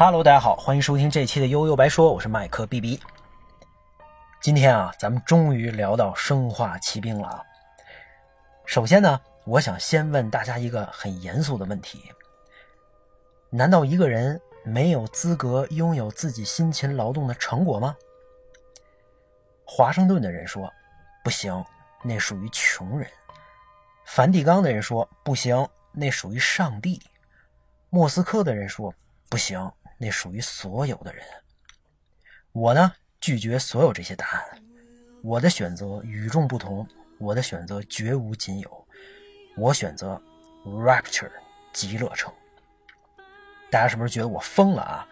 Hello，大家好，欢迎收听这期的悠悠白说，我是麦克 B B。今天啊，咱们终于聊到生化奇兵了啊。首先呢，我想先问大家一个很严肃的问题：难道一个人没有资格拥有自己辛勤劳动的成果吗？华盛顿的人说：“不行，那属于穷人。”梵蒂冈的人说：“不行，那属于上帝。”莫斯科的人说：“不行。”那属于所有的人。我呢，拒绝所有这些答案。我的选择与众不同，我的选择绝无仅有。我选择 Rapture 极乐城。大家是不是觉得我疯了啊？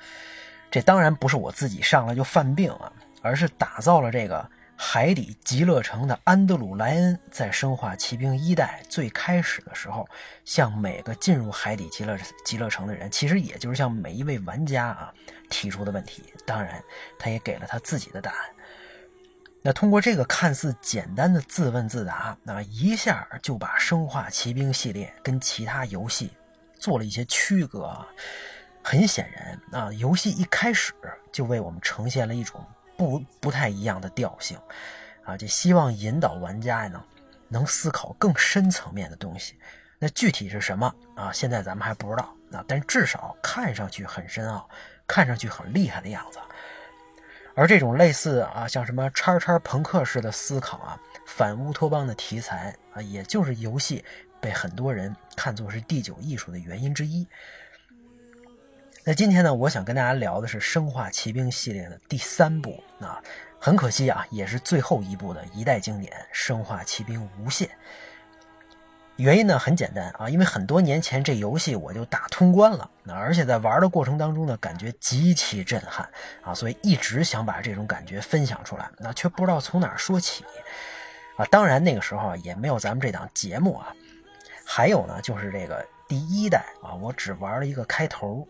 这当然不是我自己上来就犯病啊，而是打造了这个。海底极乐城的安德鲁·莱恩在《生化奇兵：一代》最开始的时候，向每个进入海底极乐极乐城的人，其实也就是向每一位玩家啊提出的问题。当然，他也给了他自己的答案。那通过这个看似简单的自问自答，那一下就把《生化奇兵》系列跟其他游戏做了一些区隔。很显然啊，游戏一开始就为我们呈现了一种。不不太一样的调性，啊，就希望引导玩家呢，能思考更深层面的东西。那具体是什么啊？现在咱们还不知道啊，但至少看上去很深奥，看上去很厉害的样子。而这种类似啊，像什么叉叉朋克式的思考啊，反乌托邦的题材啊，也就是游戏被很多人看作是第九艺术的原因之一。那今天呢，我想跟大家聊的是《生化奇兵》系列的第三部啊，很可惜啊，也是最后一部的一代经典《生化奇兵：无限》。原因呢很简单啊，因为很多年前这游戏我就打通关了，那而且在玩的过程当中呢，感觉极其震撼啊，所以一直想把这种感觉分享出来，那却不知道从哪说起啊。当然那个时候，也没有咱们这档节目啊。还有呢，就是这个第一代啊，我只玩了一个开头。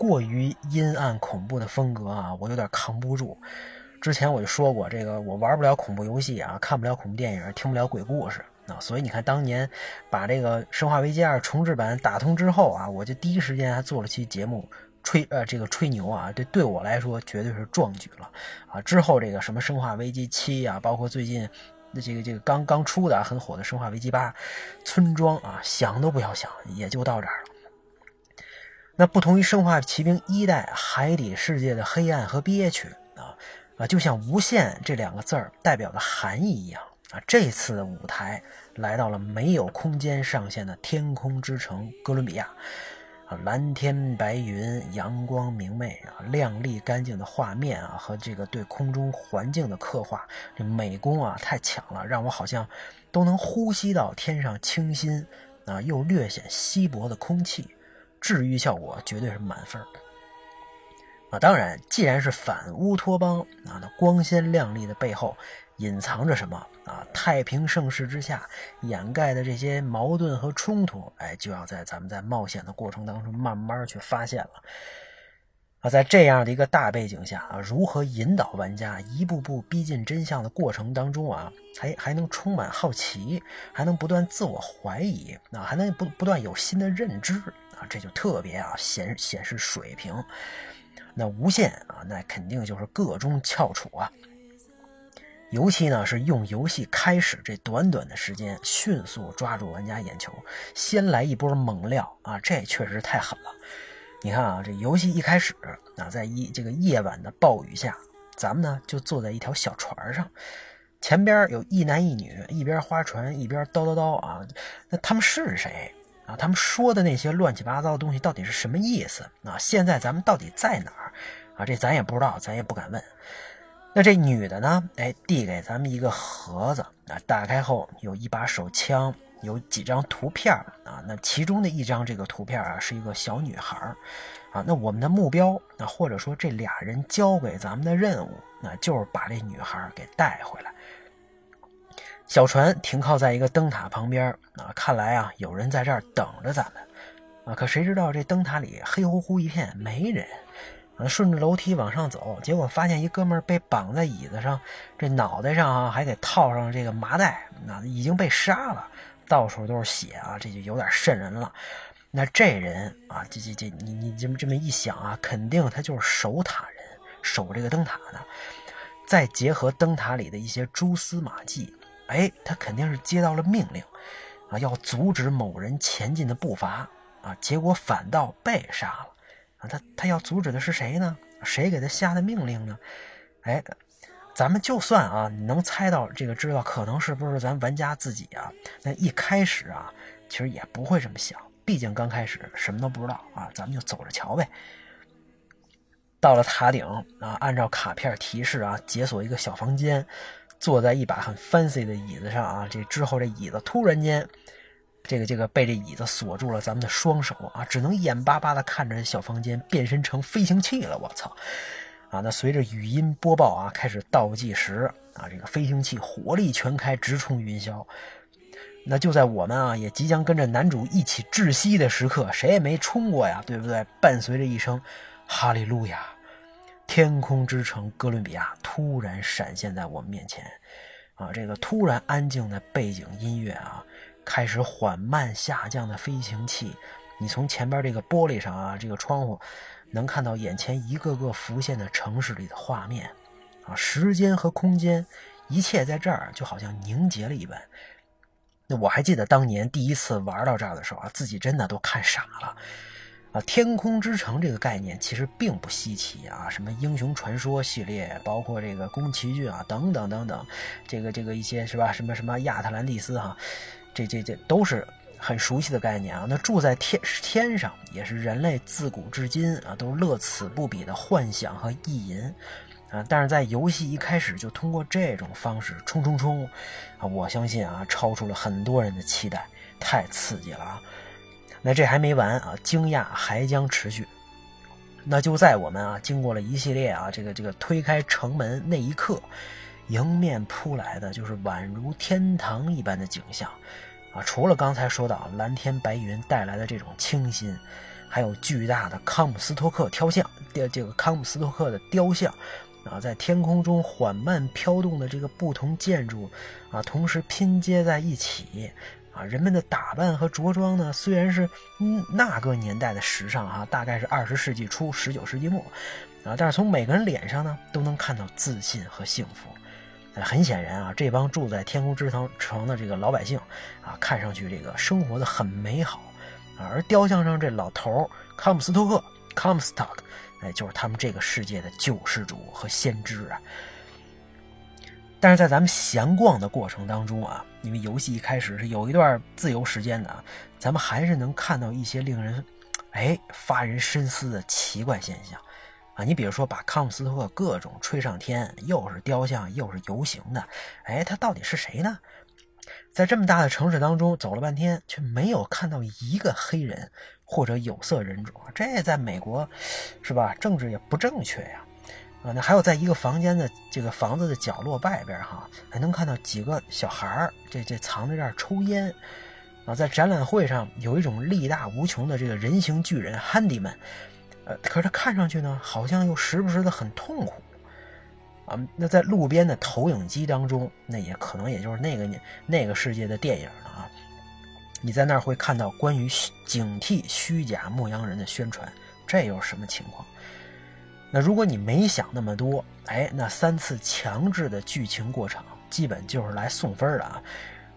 过于阴暗恐怖的风格啊，我有点扛不住。之前我就说过，这个我玩不了恐怖游戏啊，看不了恐怖电影，听不了鬼故事啊。所以你看，当年把这个《生化危机二》重置版打通之后啊，我就第一时间还做了期节目吹呃这个吹牛啊，这对我来说绝对是壮举了啊。之后这个什么《生化危机七》啊，包括最近那这个这个刚刚出的很火的《生化危机八》，村庄啊，想都不要想，也就到这儿了。那不同于《生化奇兵》一代海底世界的黑暗和憋屈啊啊，就像“无限”这两个字儿代表的含义一样啊，这次的舞台来到了没有空间上限的天空之城哥伦比亚啊，蓝天白云，阳光明媚啊，亮丽干净的画面啊，和这个对空中环境的刻画，这美工啊太强了，让我好像都能呼吸到天上清新啊又略显稀薄的空气。治愈效果绝对是满分啊！当然，既然是反乌托邦啊，那光鲜亮丽的背后隐藏着什么啊？太平盛世之下掩盖的这些矛盾和冲突，哎，就要在咱们在冒险的过程当中慢慢去发现了啊！在这样的一个大背景下啊，如何引导玩家一步步逼近真相的过程当中啊，还还能充满好奇，还能不断自我怀疑啊，还能不不断有新的认知。这就特别啊显显示水平，那无限啊，那肯定就是个中翘楚啊。尤其呢是用游戏开始这短短的时间，迅速抓住玩家眼球，先来一波猛料啊，这确实太狠了。你看啊，这游戏一开始啊，在一这个夜晚的暴雨下，咱们呢就坐在一条小船上，前边有一男一女，一边划船一边叨叨叨啊，那他们是谁？啊，他们说的那些乱七八糟的东西到底是什么意思啊？现在咱们到底在哪儿啊？这咱也不知道，咱也不敢问。那这女的呢？哎，递给咱们一个盒子啊，打开后有一把手枪，有几张图片啊。那其中的一张这个图片啊，是一个小女孩啊。那我们的目标啊，或者说这俩人交给咱们的任务，那就是把这女孩给带回来。小船停靠在一个灯塔旁边啊，看来啊有人在这儿等着咱们啊。可谁知道这灯塔里黑乎乎一片，没人。啊，顺着楼梯往上走，结果发现一哥们被绑在椅子上，这脑袋上啊还得套上这个麻袋，那已经被杀了，到处都是血啊，这就有点瘆人了。那这人啊，这这这，你你这么这么一想啊，肯定他就是守塔人，守这个灯塔的。再结合灯塔里的一些蛛丝马迹，哎，他肯定是接到了命令，啊，要阻止某人前进的步伐，啊，结果反倒被杀了，啊，他他要阻止的是谁呢？谁给他下的命令呢？哎，咱们就算啊，你能猜到这个，知道可能是不是咱玩家自己啊？那一开始啊，其实也不会这么想，毕竟刚开始什么都不知道啊，咱们就走着瞧呗。到了塔顶啊，按照卡片提示啊，解锁一个小房间，坐在一把很 fancy 的椅子上啊。这之后，这椅子突然间，这个这个被这椅子锁住了咱们的双手啊，只能眼巴巴的看着这小房间变身成飞行器了。我操！啊，那随着语音播报啊，开始倒计时啊，这个飞行器火力全开，直冲云霄。那就在我们啊也即将跟着男主一起窒息的时刻，谁也没冲过呀，对不对？伴随着一声哈利路亚，天空之城哥伦比亚突然闪现在我们面前。啊，这个突然安静的背景音乐啊，开始缓慢下降的飞行器，你从前边这个玻璃上啊，这个窗户。能看到眼前一个个浮现的城市里的画面，啊，时间和空间，一切在这儿就好像凝结了一般。那我还记得当年第一次玩到这儿的时候啊，自己真的都看傻了。啊，天空之城这个概念其实并不稀奇啊，什么英雄传说系列，包括这个宫崎骏啊，等等等等，这个这个一些是吧？什么什么亚特兰蒂斯哈，这这这都是。很熟悉的概念啊，那住在天天上也是人类自古至今啊都乐此不彼的幻想和意淫啊。但是在游戏一开始就通过这种方式冲冲冲，我相信啊超出了很多人的期待，太刺激了啊！那这还没完啊，惊讶还将持续。那就在我们啊经过了一系列啊这个这个推开城门那一刻，迎面扑来的就是宛如天堂一般的景象。啊，除了刚才说到蓝天白云带来的这种清新，还有巨大的康姆斯托克雕像，这这个康姆斯托克的雕像，啊，在天空中缓慢飘动的这个不同建筑，啊，同时拼接在一起，人们的打扮和着装呢，虽然是嗯那个年代的时尚哈，大概是二十世纪初十九世纪末，啊，但是从每个人脸上呢，都能看到自信和幸福。很显然啊，这帮住在天空之城城的这个老百姓啊，看上去这个生活的很美好。而雕像上这老头康姆斯托克 （Comstock），哎，就是他们这个世界的救世主和先知啊。但是在咱们闲逛的过程当中啊，因为游戏一开始是有一段自由时间的啊，咱们还是能看到一些令人哎发人深思的奇怪现象。啊你比如说，把康姆斯托克各种吹上天，又是雕像，又是游行的，哎，他到底是谁呢？在这么大的城市当中走了半天，却没有看到一个黑人或者有色人种，这在美国，是吧？政治也不正确呀。啊那还有在一个房间的这个房子的角落外边，哈，还能看到几个小孩儿，这这藏在这儿抽烟。啊，在展览会上有一种力大无穷的这个人形巨人 Handyman。可是他看上去呢，好像又时不时的很痛苦，啊，那在路边的投影机当中，那也可能也就是那个那个世界的电影了啊。你在那儿会看到关于警惕虚假牧羊人的宣传，这又是什么情况？那如果你没想那么多，哎，那三次强制的剧情过程，基本就是来送分的啊。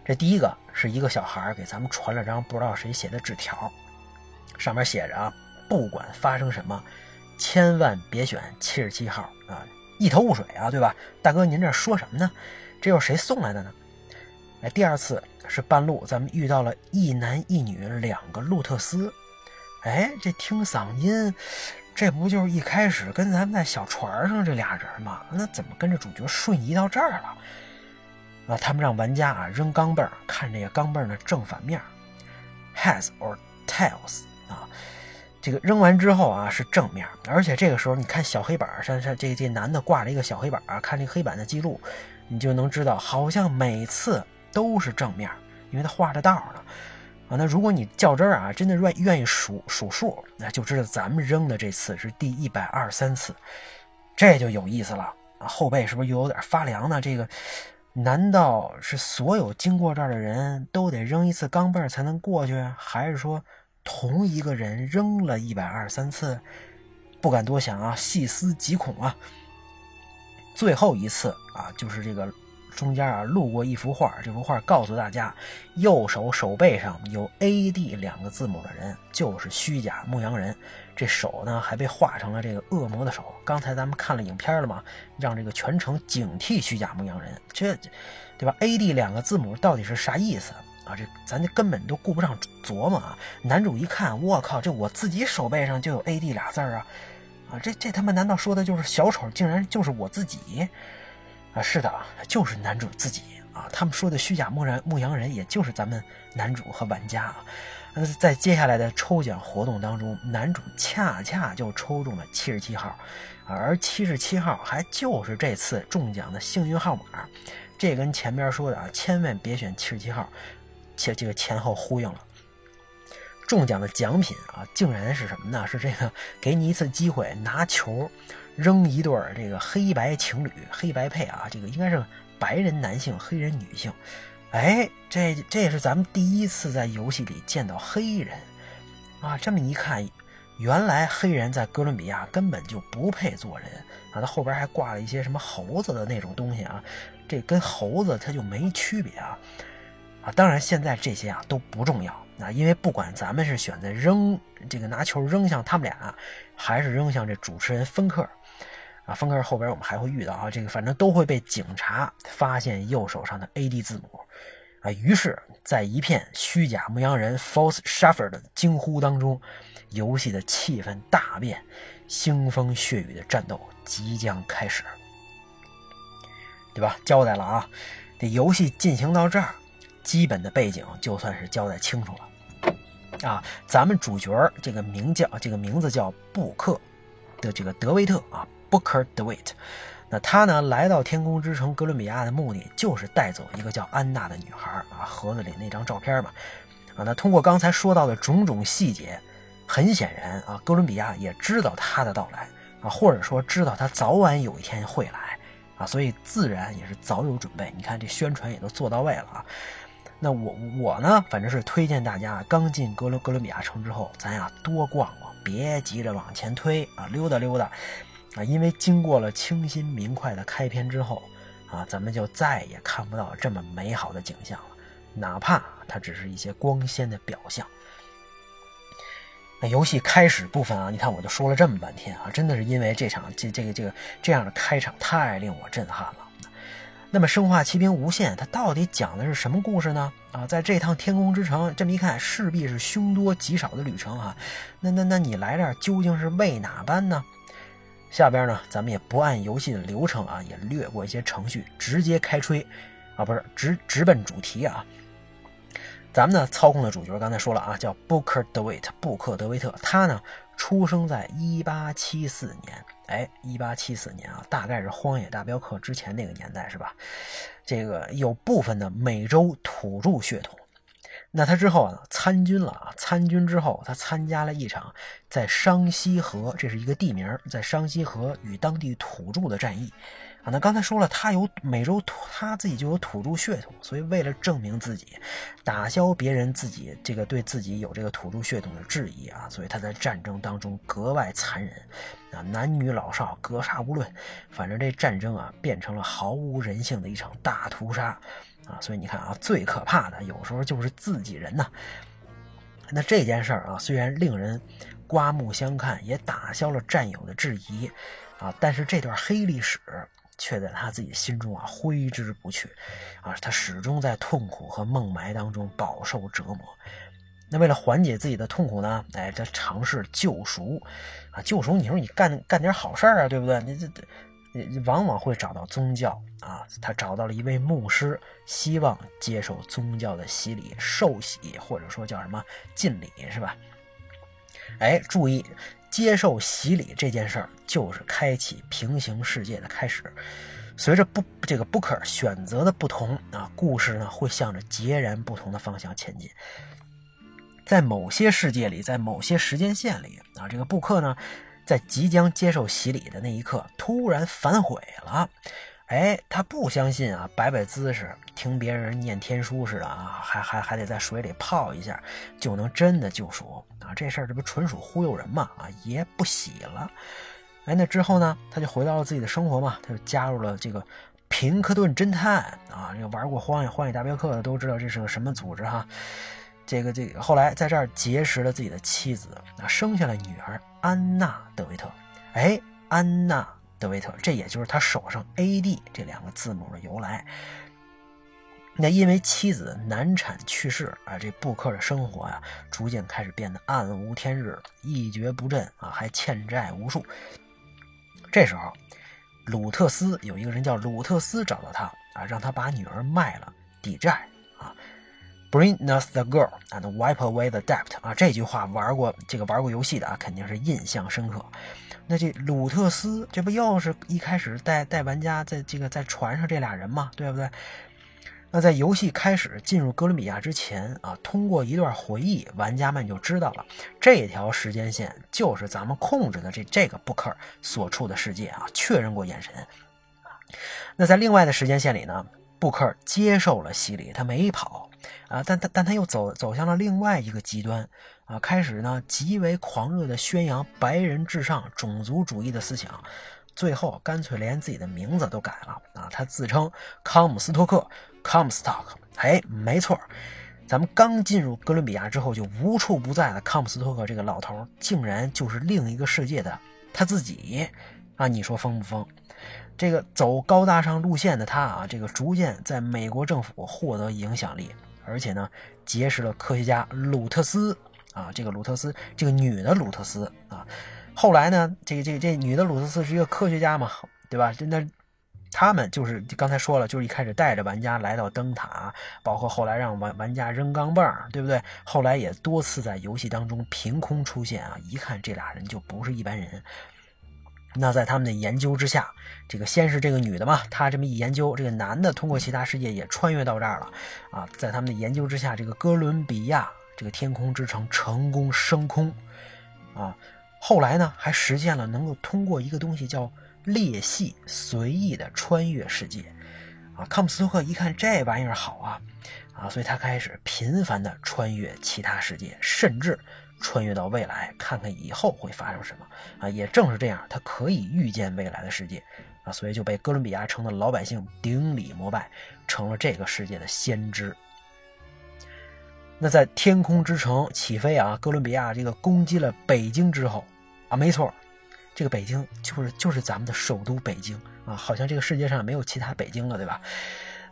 这第一个是一个小孩给咱们传了张不知道谁写的纸条，上面写着啊。不管发生什么，千万别选七十七号啊！一头雾水啊，对吧？大哥，您这说什么呢？这又是谁送来的呢？哎，第二次是半路，咱们遇到了一男一女两个路特斯。哎，这听嗓音，这不就是一开始跟咱们在小船上这俩人吗？那怎么跟着主角瞬移到这儿了？啊，他们让玩家啊扔钢镚看这个钢镚的正反面，heads or tails 啊。这个扔完之后啊是正面，而且这个时候你看小黑板上，上这这男的挂了一个小黑板啊，看这黑板的记录，你就能知道好像每次都是正面，因为他画着道呢。那如果你较真儿啊，真的愿愿意数数数，那就知道咱们扔的这次是第一百二十三次，这就有意思了啊！后背是不是又有点发凉呢？这个难道是所有经过这儿的人都得扔一次钢镚才能过去，还是说？同一个人扔了一百二十三次？不敢多想啊，细思极恐啊。最后一次啊，就是这个中间啊路过一幅画，这幅画告诉大家，右手手背上有 A D 两个字母的人就是虚假牧羊人。这手呢还被画成了这个恶魔的手。刚才咱们看了影片了嘛，让这个全城警惕虚假牧羊人。这，对吧？A D 两个字母到底是啥意思啊？这咱这根本都顾不上琢磨啊。男主一看，我靠，这我自己手背上就有 A D 俩字啊。啊，这这他妈难道说的就是小丑？竟然就是我自己啊！是的，就是男主自己啊！他们说的虚假牧人牧羊人，也就是咱们男主和玩家啊。那在接下来的抽奖活动当中，男主恰恰就抽中了七十七号，而七十七号还就是这次中奖的幸运号码。这跟前面说的啊，千万别选七十七号，且这个前后呼应了。中奖的奖品啊，竟然是什么呢？是这个给你一次机会拿球扔一对这个黑白情侣、黑白配啊，这个应该是白人男性、黑人女性。哎，这这也是咱们第一次在游戏里见到黑人啊！这么一看，原来黑人在哥伦比亚根本就不配做人啊！他后边还挂了一些什么猴子的那种东西啊，这跟猴子它就没区别啊！啊，当然现在这些啊都不重要。啊，因为不管咱们是选择扔这个拿球扔向他们俩，还是扔向这主持人芬克，啊，芬克后边我们还会遇到啊，这个反正都会被警察发现右手上的 A D 字母，啊，于是，在一片虚假牧羊人 False Shepherd 的惊呼当中，游戏的气氛大变，腥风血雨的战斗即将开始，对吧？交代了啊，这游戏进行到这儿。基本的背景就算是交代清楚了，啊，咱们主角这个名叫这个名字叫布克的这个德维特啊，Booker DeWitt，那他呢来到天空之城哥伦比亚的目的就是带走一个叫安娜的女孩啊，盒子里那张照片嘛，啊，那通过刚才说到的种种细节，很显然啊，哥伦比亚也知道他的到来啊，或者说知道他早晚有一天会来啊，所以自然也是早有准备。你看这宣传也都做到位了啊。那我我呢，反正是推荐大家刚进哥伦哥伦比亚城之后，咱呀多逛逛，别急着往前推啊，溜达溜达啊，因为经过了清新明快的开篇之后啊，咱们就再也看不到这么美好的景象了，哪怕它只是一些光鲜的表象。那游戏开始部分啊，你看我就说了这么半天啊，真的是因为这场这这个这个这样的开场太令我震撼了。那么，《生化奇兵：无限》它到底讲的是什么故事呢？啊，在这趟天空之城，这么一看，势必是凶多吉少的旅程啊。那那那你来这儿究竟是为哪般呢？下边呢，咱们也不按游戏的流程啊，也略过一些程序，直接开吹啊，不是直直奔主题啊。咱们呢，操控的主角刚才说了啊，叫 Booker DeWitt，布克德维特，他呢。出生在一八七四年，哎，一八七四年啊，大概是《荒野大镖客》之前那个年代是吧？这个有部分的美洲土著血统。那他之后啊，参军了啊，参军之后，他参加了一场在商西河，这是一个地名，在商西河与当地土著的战役。啊，那刚才说了，他有美洲土，他自己就有土著血统，所以为了证明自己，打消别人自己这个对自己有这个土著血统的质疑啊，所以他在战争当中格外残忍，啊，男女老少格杀无论，反正这战争啊变成了毫无人性的一场大屠杀，啊，所以你看啊，最可怕的有时候就是自己人呐。那这件事儿啊，虽然令人刮目相看，也打消了战友的质疑，啊，但是这段黑历史。却在他自己心中啊挥之不去，啊，他始终在痛苦和梦霾当中饱受折磨。那为了缓解自己的痛苦呢，哎，他尝试救赎，啊，救赎。你说你干干点好事啊，对不对？你这这，往往会找到宗教啊。他找到了一位牧师，希望接受宗教的洗礼、受洗，或者说叫什么敬礼，是吧？哎，注意。接受洗礼这件事儿，就是开启平行世界的开始。随着不这个布克选择的不同啊，故事呢会向着截然不同的方向前进。在某些世界里，在某些时间线里啊，这个布克呢，在即将接受洗礼的那一刻突然反悔了哎，他不相信啊，摆摆姿势，听别人念天书似的啊，还还还得在水里泡一下，就能真的救赎啊？这事儿这不纯属忽悠人嘛？啊，爷不洗了。哎，那之后呢，他就回到了自己的生活嘛，他就加入了这个平克顿侦探啊。这个玩过《荒野荒野大镖客》的都知道这是个什么组织哈。这个这个后来在这儿结识了自己的妻子啊，生下了女儿安娜德维特。哎，安娜。德维特，这也就是他手上 A.D 这两个字母的由来。那因为妻子难产去世啊，这布克的生活呀，逐渐开始变得暗无天日，一蹶不振啊，还欠债无数。这时候，鲁特斯有一个人叫鲁特斯找到他啊，让他把女儿卖了抵债。Bring us the girl and wipe away the debt 啊，这句话玩过这个玩过游戏的啊，肯定是印象深刻。那这鲁特斯，这不又是一开始带带玩家在这个在船上这俩人嘛，对不对？那在游戏开始进入哥伦比亚之前啊，通过一段回忆，玩家们就知道了这条时间线就是咱们控制的这这个布克所处的世界啊，确认过眼神。那在另外的时间线里呢，布克接受了洗礼，他没跑啊，但但但他又走走向了另外一个极端。啊，开始呢，极为狂热的宣扬白人至上、种族主义的思想，最后干脆连自己的名字都改了啊！他自称康姆斯托克 （Comstock）。哎，没错，咱们刚进入哥伦比亚之后就无处不在的康姆斯托克这个老头，竟然就是另一个世界的他自己啊！你说疯不疯？这个走高大上路线的他啊，这个逐渐在美国政府获得影响力，而且呢，结识了科学家鲁特斯。啊，这个鲁特斯，这个女的鲁特斯啊，后来呢，这个这个这女的鲁特斯是一个科学家嘛，对吧？那他们就是刚才说了，就是一开始带着玩家来到灯塔，包括后来让玩玩家扔钢镚对不对？后来也多次在游戏当中凭空出现啊，一看这俩人就不是一般人。那在他们的研究之下，这个先是这个女的嘛，她这么一研究，这个男的通过其他世界也穿越到这儿了啊，在他们的研究之下，这个哥伦比亚。这个天空之城成功升空，啊，后来呢还实现了能够通过一个东西叫裂隙随意的穿越世界，啊，康姆斯托克一看这玩意儿好啊，啊，所以他开始频繁的穿越其他世界，甚至穿越到未来看看以后会发生什么，啊，也正是这样，他可以预见未来的世界，啊，所以就被哥伦比亚城的老百姓顶礼膜拜，成了这个世界的先知。那在天空之城起飞啊，哥伦比亚这个攻击了北京之后，啊，没错，这个北京就是就是咱们的首都北京啊，好像这个世界上没有其他北京了，对吧？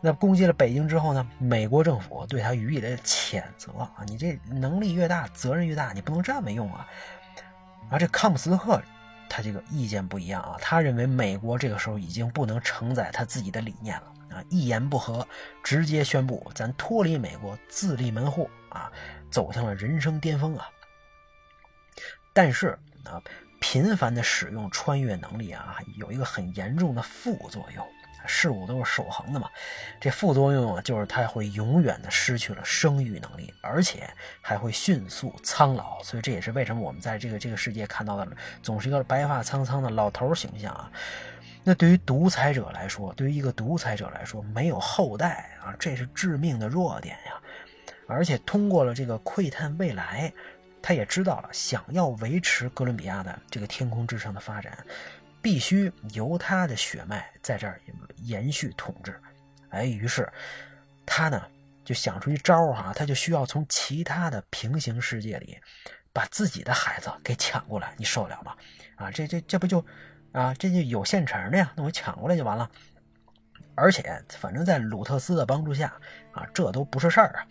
那攻击了北京之后呢，美国政府对他予以了谴责啊，你这能力越大，责任越大，你不能这么用啊。而这康姆斯特他这个意见不一样啊，他认为美国这个时候已经不能承载他自己的理念了啊，一言不合直接宣布咱脱离美国，自立门户。啊，走向了人生巅峰啊！但是啊，频繁的使用穿越能力啊，有一个很严重的副作用。事物都是守恒的嘛，这副作用啊，就是他会永远的失去了生育能力，而且还会迅速苍老。所以这也是为什么我们在这个这个世界看到的总是一个白发苍苍的老头形象啊。那对于独裁者来说，对于一个独裁者来说，没有后代啊，这是致命的弱点呀。而且通过了这个窥探未来，他也知道了，想要维持哥伦比亚的这个天空之城的发展，必须由他的血脉在这儿延续统治。哎，于是他呢就想出一招哈，他就需要从其他的平行世界里把自己的孩子给抢过来，你受得了吗？啊，这这这不就啊，这就有现成的呀，那我抢过来就完了。而且反正在鲁特斯的帮助下啊，这都不是事儿啊。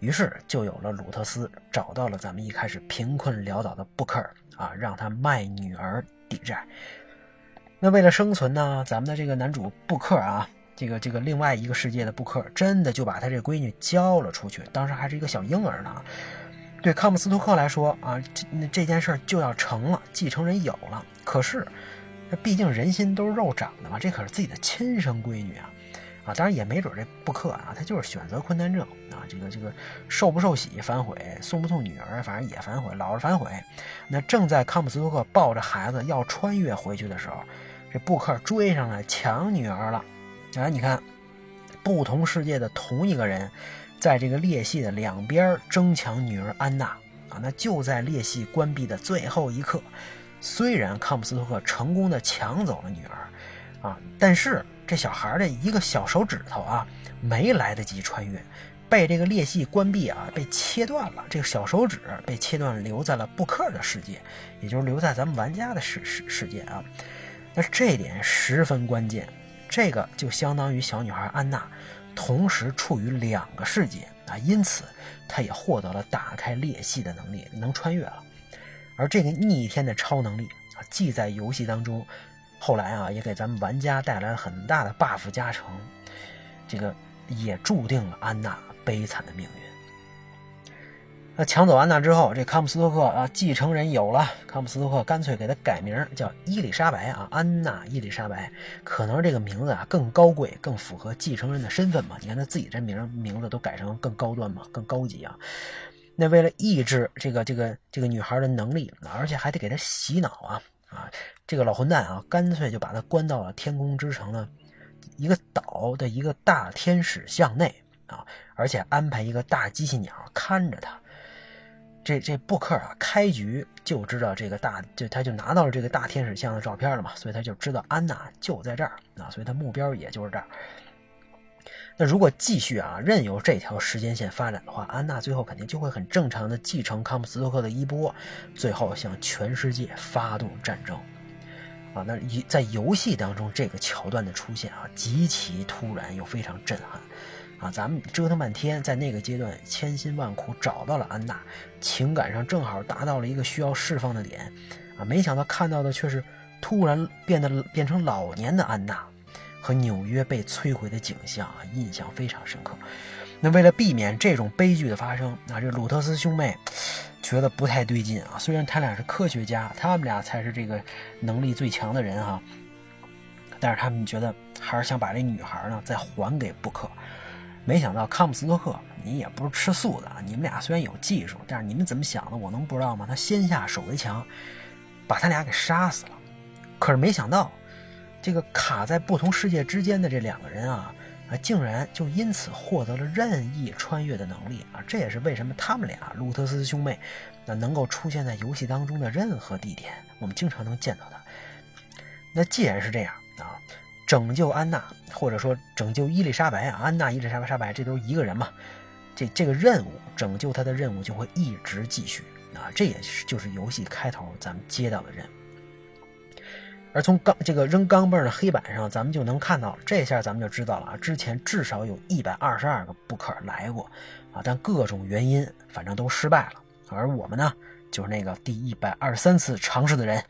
于是就有了鲁特斯找到了咱们一开始贫困潦倒的布克尔啊，让他卖女儿抵债。那为了生存呢，咱们的这个男主布克啊，这个这个另外一个世界的布克真的就把他这闺女交了出去，当时还是一个小婴儿呢。对康姆斯托克来说啊，这这件事就要成了，继承人有了。可是，那毕竟人心都是肉长的嘛，这可是自己的亲生闺女啊。啊，当然也没准这布克啊，他就是选择困难症啊，这个这个受不受洗反悔，送不送女儿，反正也反悔，老是反悔。那正在康姆斯托克抱着孩子要穿越回去的时候，这布克追上来抢女儿了啊，你看，不同世界的同一个人，在这个裂隙的两边争抢女儿安娜啊，那就在裂隙关闭的最后一刻，虽然康普斯托克成功的抢走了女儿啊，但是这小孩的一个小手指头啊，没来得及穿越。被这个裂隙关闭啊，被切断了。这个小手指被切断，留在了布克的世界，也就是留在咱们玩家的世世世界啊。那这点十分关键，这个就相当于小女孩安娜同时处于两个世界啊，因此她也获得了打开裂隙的能力，能穿越了。而这个逆天的超能力啊，既在游戏当中，后来啊也给咱们玩家带来了很大的 buff 加成，这个也注定了安娜。悲惨的命运。那抢走安娜之后，这康姆斯托克啊，继承人有了。康姆斯托克干脆给他改名叫伊丽莎白啊，安娜伊丽莎白。可能这个名字啊更高贵，更符合继承人的身份嘛？你看他自己这名名字都改成更高端嘛，更高级啊。那为了抑制这个这个这个女孩的能力，而且还得给她洗脑啊啊！这个老混蛋啊，干脆就把她关到了天空之城的一个岛的一个大天使像内。啊！而且安排一个大机器鸟看着他。这这布克啊，开局就知道这个大，就他就拿到了这个大天使像的照片了嘛，所以他就知道安娜就在这儿啊，所以他目标也就是这儿。那如果继续啊，任由这条时间线发展的话，安娜最后肯定就会很正常的继承康姆斯托克的衣钵，最后向全世界发动战争。啊，那一在游戏当中这个桥段的出现啊，极其突然又非常震撼。啊，咱们折腾半天，在那个阶段千辛万苦找到了安娜，情感上正好达到了一个需要释放的点，啊，没想到看到的却是突然变得变成老年的安娜，和纽约被摧毁的景象啊，印象非常深刻。那为了避免这种悲剧的发生，啊，这鲁特斯兄妹觉得不太对劲啊。虽然他俩是科学家，他们俩才是这个能力最强的人哈，但是他们觉得还是想把这女孩呢再还给布克。没想到康姆斯托克，你也不是吃素的啊！你们俩虽然有技术，但是你们怎么想的，我能不知道吗？他先下手为强，把他俩给杀死了。可是没想到，这个卡在不同世界之间的这两个人啊，啊，竟然就因此获得了任意穿越的能力啊！这也是为什么他们俩路特斯兄妹，那能够出现在游戏当中的任何地点，我们经常能见到他。那既然是这样啊。拯救安娜，或者说拯救伊丽莎白啊，安娜、伊丽莎白、莎白，这都是一个人嘛。这这个任务，拯救她的任务就会一直继续啊。这也是就是游戏开头咱们接到的任务。而从钢这个扔钢镚的黑板上，咱们就能看到，这下咱们就知道了啊。之前至少有一百二十二个布克来过啊，但各种原因，反正都失败了。而我们呢，就是那个第一百二十三次尝试的人。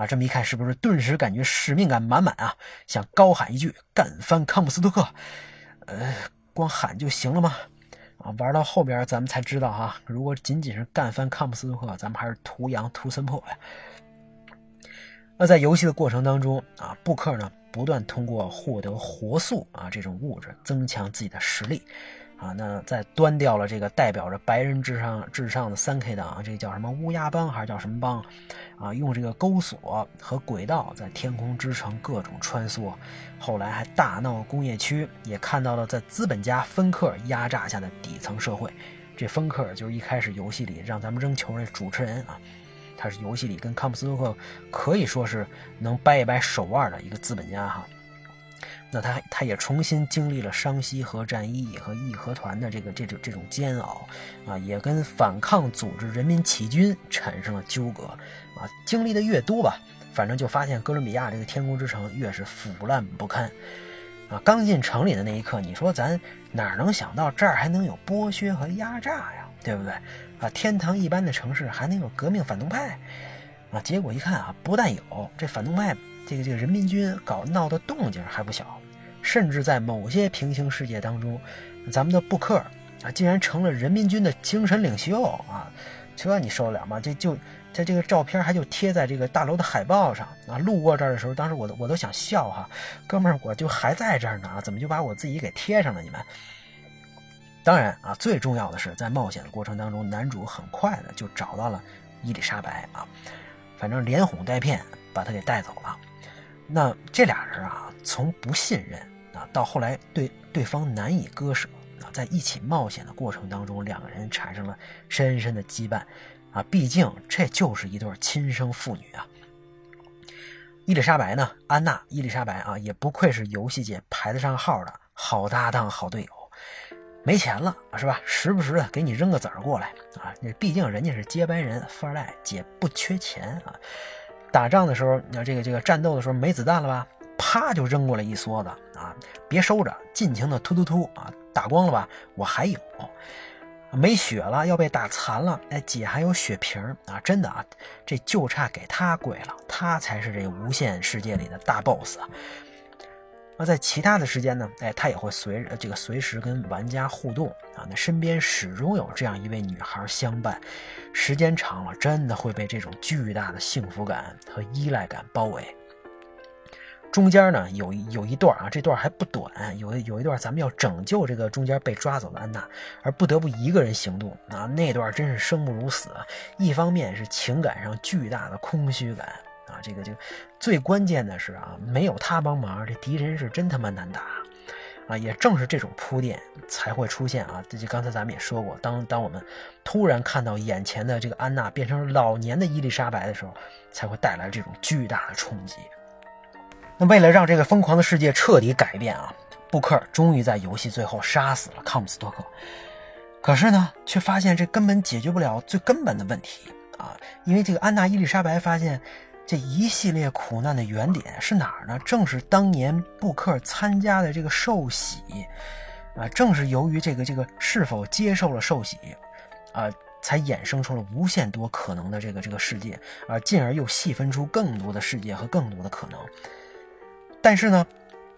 啊，这么一看，是不是顿时感觉使命感满满啊？想高喊一句“干翻康姆斯托克”，呃，光喊就行了吗？啊，玩到后边咱们才知道哈，如果仅仅是干翻康姆斯托克，咱们还是图羊图森破呀。那在游戏的过程当中啊，布克呢不断通过获得活素啊这种物质增强自己的实力。啊，那在端掉了这个代表着白人至上至上的三 K 党，这个叫什么乌鸦帮还是叫什么帮？啊，用这个钩索和轨道在天空之城各种穿梭，后来还大闹工业区，也看到了在资本家芬克压榨下的底层社会。这芬克就是一开始游戏里让咱们扔球那主持人啊，他是游戏里跟康姆斯托克可以说是能掰一掰手腕的一个资本家哈。那他他也重新经历了商西河战役和义和团的这个这种这种煎熬，啊，也跟反抗组织人民起义军产生了纠葛，啊，经历的越多吧，反正就发现哥伦比亚这个天空之城越是腐烂不堪，啊，刚进城里的那一刻，你说咱哪能想到这儿还能有剥削和压榨呀，对不对？啊，天堂一般的城市还能有革命反动派，啊，结果一看啊，不但有这反动派。这个这个人民军搞闹的动静还不小，甚至在某些平行世界当中，咱们的布克啊，竟然成了人民军的精神领袖啊！这你受得了吗？这就他这个照片还就贴在这个大楼的海报上啊！路过这儿的时候，当时我都我都想笑哈，哥们儿，我就还在这儿呢，怎么就把我自己给贴上了？你们？当然啊，最重要的是在冒险的过程当中，男主很快的就找到了伊丽莎白啊，反正连哄带骗把他给带走了。那这俩人啊，从不信任啊，到后来对对方难以割舍啊，在一起冒险的过程当中，两个人产生了深深的羁绊啊，毕竟这就是一对亲生父女啊。伊丽莎白呢，安娜，伊丽莎白啊，也不愧是游戏界排得上号的好搭档、好队友。没钱了是吧？时不时的给你扔个子儿过来啊！那毕竟人家是接班人，富二代，姐不缺钱啊。打仗的时候，你这个这个战斗的时候没子弹了吧？啪就扔过来一梭子啊！别收着，尽情的突突突啊！打光了吧？我还有。没血了，要被打残了，哎，姐还有血瓶啊！真的啊，这就差给他跪了，他才是这无限世界里的大 boss 啊！那在其他的时间呢？哎，他也会随这个随时跟玩家互动啊，那身边始终有这样一位女孩相伴，时间长了，真的会被这种巨大的幸福感和依赖感包围。中间呢有有一段啊，这段还不短，有有一段咱们要拯救这个中间被抓走的安娜，而不得不一个人行动啊，那段真是生不如死。一方面是情感上巨大的空虚感啊，这个就最关键的是啊，没有他帮忙，这敌人是真他妈难打啊。也正是这种铺垫才会出现啊，这就刚才咱们也说过，当当我们突然看到眼前的这个安娜变成老年的伊丽莎白的时候，才会带来这种巨大的冲击。那为了让这个疯狂的世界彻底改变啊，布克终于在游戏最后杀死了康姆斯托克。可是呢，却发现这根本解决不了最根本的问题啊！因为这个安娜伊丽莎白发现，这一系列苦难的原点是哪儿呢？正是当年布克参加的这个受洗啊，正是由于这个这个是否接受了受洗啊，才衍生出了无限多可能的这个这个世界啊，进而又细分出更多的世界和更多的可能。但是呢，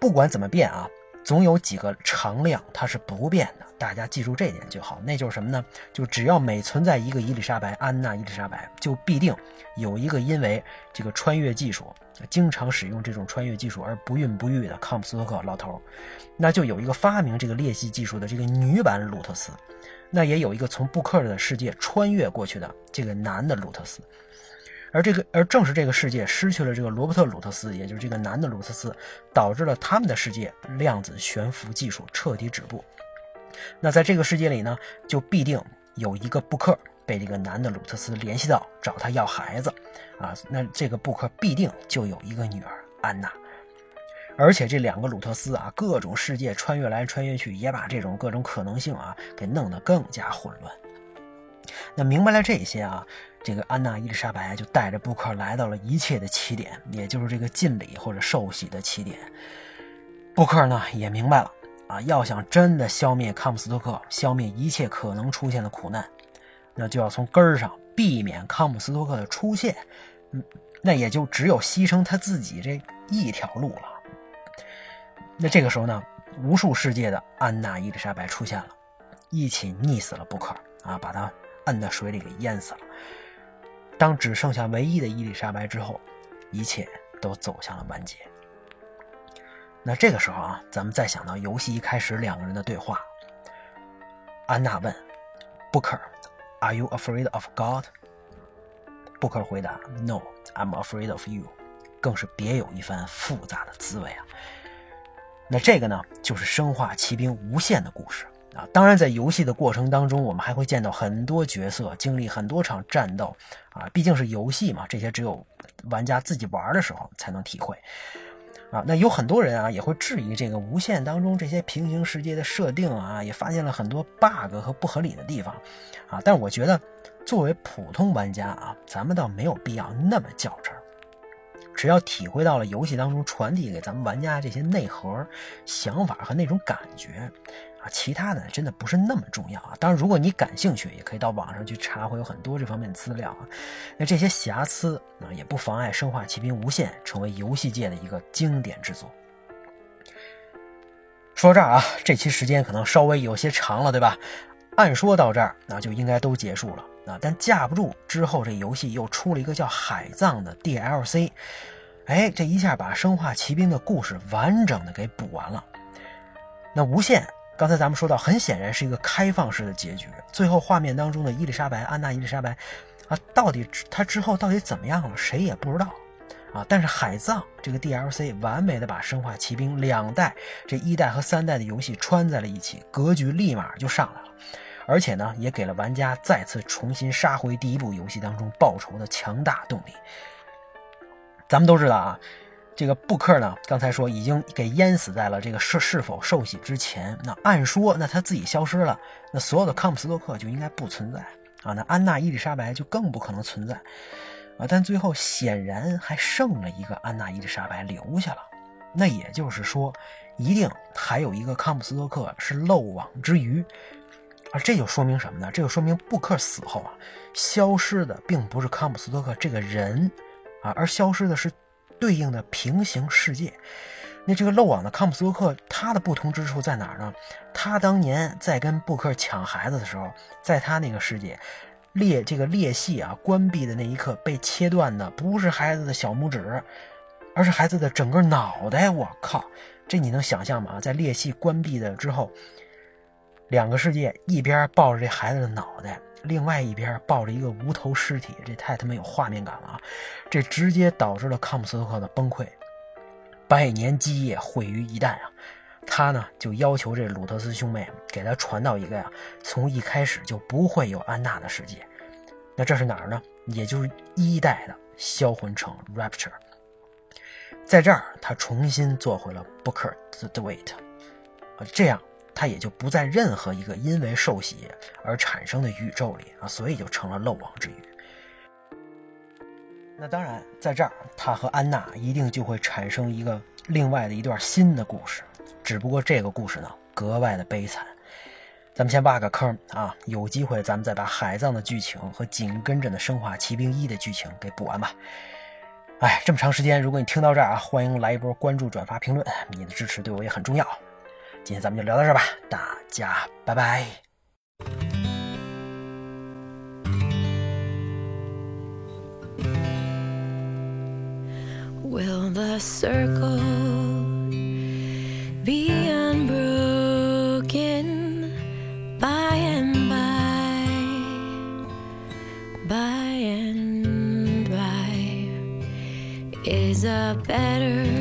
不管怎么变啊，总有几个常量它是不变的。大家记住这点就好。那就是什么呢？就只要每存在一个伊丽莎白、安娜、伊丽莎白，就必定有一个因为这个穿越技术，经常使用这种穿越技术而不孕不育的康普斯托克老头。那就有一个发明这个裂隙技术的这个女版鲁特斯。那也有一个从布克的世界穿越过去的这个男的鲁特斯。而这个，而正是这个世界失去了这个罗伯特·鲁特斯，也就是这个男的鲁特斯，导致了他们的世界量子悬浮技术彻底止步。那在这个世界里呢，就必定有一个布克被这个男的鲁特斯联系到，找他要孩子啊。那这个布克必定就有一个女儿安娜。而且这两个鲁特斯啊，各种世界穿越来穿越去，也把这种各种可能性啊给弄得更加混乱。那明白了这些啊。这个安娜伊丽莎白就带着布克来到了一切的起点，也就是这个敬礼或者受洗的起点。布克呢也明白了啊，要想真的消灭康姆斯托克，消灭一切可能出现的苦难，那就要从根儿上避免康姆斯托克的出现。嗯，那也就只有牺牲他自己这一条路了。那这个时候呢，无数世界的安娜伊丽莎白出现了，一起溺死了布克啊，把他摁在水里给淹死了。当只剩下唯一的伊丽莎白之后，一切都走向了完结。那这个时候啊，咱们再想到游戏一开始两个人的对话，安娜问布克：“Are you afraid of God？” 布克回答：“No，I'm afraid of you。”更是别有一番复杂的滋味啊。那这个呢，就是《生化奇兵：无限》的故事。啊，当然，在游戏的过程当中，我们还会见到很多角色，经历很多场战斗，啊，毕竟是游戏嘛，这些只有玩家自己玩的时候才能体会。啊，那有很多人啊，也会质疑这个无限当中这些平行世界的设定啊，也发现了很多 bug 和不合理的地方，啊，但我觉得作为普通玩家啊，咱们倒没有必要那么较真儿，只要体会到了游戏当中传递给咱们玩家这些内核、想法和那种感觉。啊，其他的真的不是那么重要啊。当然，如果你感兴趣，也可以到网上去查，会有很多这方面的资料啊。那这些瑕疵啊，也不妨碍《生化奇兵：无限》成为游戏界的一个经典之作。说这儿啊，这期时间可能稍微有些长了，对吧？按说到这儿，那就应该都结束了啊。但架不住之后这游戏又出了一个叫《海葬》的 DLC，哎，这一下把《生化奇兵》的故事完整的给补完了。那无限。刚才咱们说到，很显然是一个开放式的结局。最后画面当中的伊丽莎白，安娜伊丽莎白，啊，到底她之后到底怎么样了？谁也不知道。啊。但是海葬这个 DLC 完美的把《生化奇兵》两代这一代和三代的游戏穿在了一起，格局立马就上来了。而且呢，也给了玩家再次重新杀回第一部游戏当中报仇的强大动力。咱们都知道啊，这个布克呢，刚才说已经给淹死在了这个是是否受洗之前。那按说，那他自己消失了，那所有的康普斯托克就应该不存在啊。那安娜伊丽莎白就更不可能存在啊。但最后显然还剩了一个安娜伊丽莎白留下了。那也就是说，一定还有一个康普斯托克是漏网之鱼。而这就说明什么呢？这就说明布克死后啊，消失的并不是康普斯托克这个人啊，而消失的是对应的平行世界。那这个漏网的康普斯沃克，他的不同之处在哪儿呢？他当年在跟布克抢孩子的时候，在他那个世界，裂这个裂隙啊关闭的那一刻，被切断的不是孩子的小拇指，而是孩子的整个脑袋。我靠，这你能想象吗？在裂隙关闭的之后。两个世界，一边抱着这孩子的脑袋，另外一边抱着一个无头尸体，这太他妈有画面感了啊！这直接导致了康姆斯托克的崩溃，百年基业毁于一旦啊！他呢就要求这鲁特斯兄妹给他传到一个呀，从一开始就不会有安娜的世界。那这是哪儿呢？也就是一代的销魂城 Rapture，在这儿他重新做回了 Booker the Wait，啊，这样。他也就不在任何一个因为受洗而产生的宇宙里啊，所以就成了漏网之鱼。那当然，在这儿他和安娜一定就会产生一个另外的一段新的故事，只不过这个故事呢格外的悲惨。咱们先挖个坑啊，有机会咱们再把海葬的剧情和紧跟着的《生化奇兵一》的剧情给补完吧。哎，这么长时间，如果你听到这儿啊，欢迎来一波关注、转发、评论，你的支持对我也很重要。今天咱们就聊到这儿吧，大家拜拜。Will the circle be unbroken by and by? By and by is a better